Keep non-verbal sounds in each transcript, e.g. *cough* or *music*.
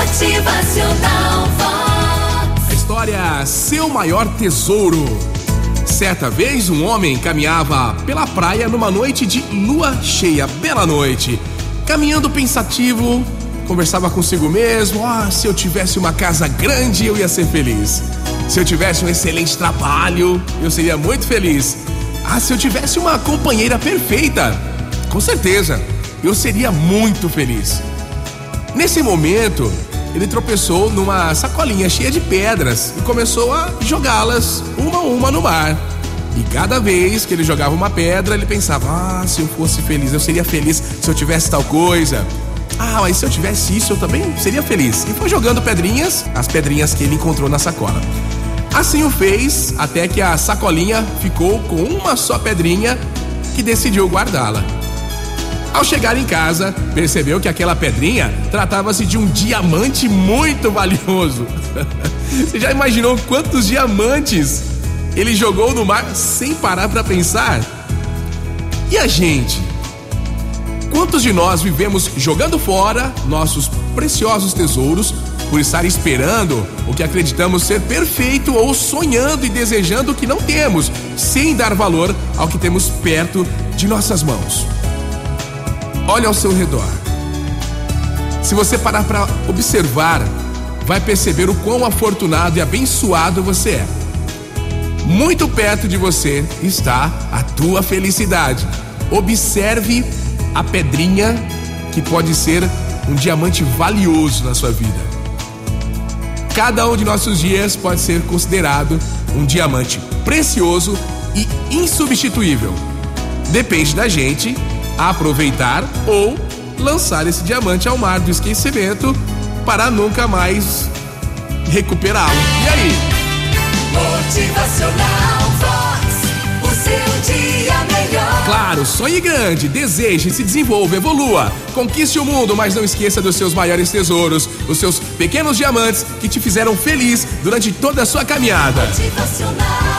Motivacional Vox. A história Seu Maior Tesouro. Certa vez, um homem caminhava pela praia numa noite de lua cheia, bela noite. Caminhando pensativo, conversava consigo mesmo: Ah, se eu tivesse uma casa grande, eu ia ser feliz. Se eu tivesse um excelente trabalho, eu seria muito feliz. Ah, se eu tivesse uma companheira perfeita, com certeza, eu seria muito feliz. Nesse momento, ele tropeçou numa sacolinha cheia de pedras e começou a jogá-las uma a uma no mar. E cada vez que ele jogava uma pedra, ele pensava: Ah, se eu fosse feliz, eu seria feliz se eu tivesse tal coisa. Ah, mas se eu tivesse isso, eu também seria feliz. E foi jogando pedrinhas, as pedrinhas que ele encontrou na sacola. Assim o fez, até que a sacolinha ficou com uma só pedrinha que decidiu guardá-la. Ao chegar em casa, percebeu que aquela pedrinha tratava-se de um diamante muito valioso. *laughs* Você já imaginou quantos diamantes ele jogou no mar sem parar para pensar? E a gente? Quantos de nós vivemos jogando fora nossos preciosos tesouros por estar esperando o que acreditamos ser perfeito ou sonhando e desejando o que não temos, sem dar valor ao que temos perto de nossas mãos? Olhe ao seu redor. Se você parar para observar, vai perceber o quão afortunado e abençoado você é. Muito perto de você está a tua felicidade. Observe a pedrinha que pode ser um diamante valioso na sua vida. Cada um de nossos dias pode ser considerado um diamante precioso e insubstituível. Depende da gente aproveitar ou lançar esse diamante ao mar do esquecimento para nunca mais recuperá-lo. E aí? Motivacional Vox. O seu dia melhor. Claro, sonhe grande, deseje, se desenvolva, evolua. Conquiste o mundo, mas não esqueça dos seus maiores tesouros, os seus pequenos diamantes que te fizeram feliz durante toda a sua caminhada. Motivacional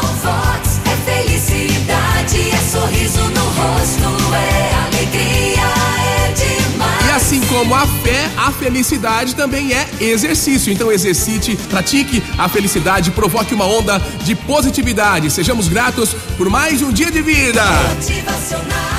A fé, a felicidade também é exercício. Então exercite, pratique a felicidade, provoque uma onda de positividade. Sejamos gratos por mais um dia de vida. Motivacional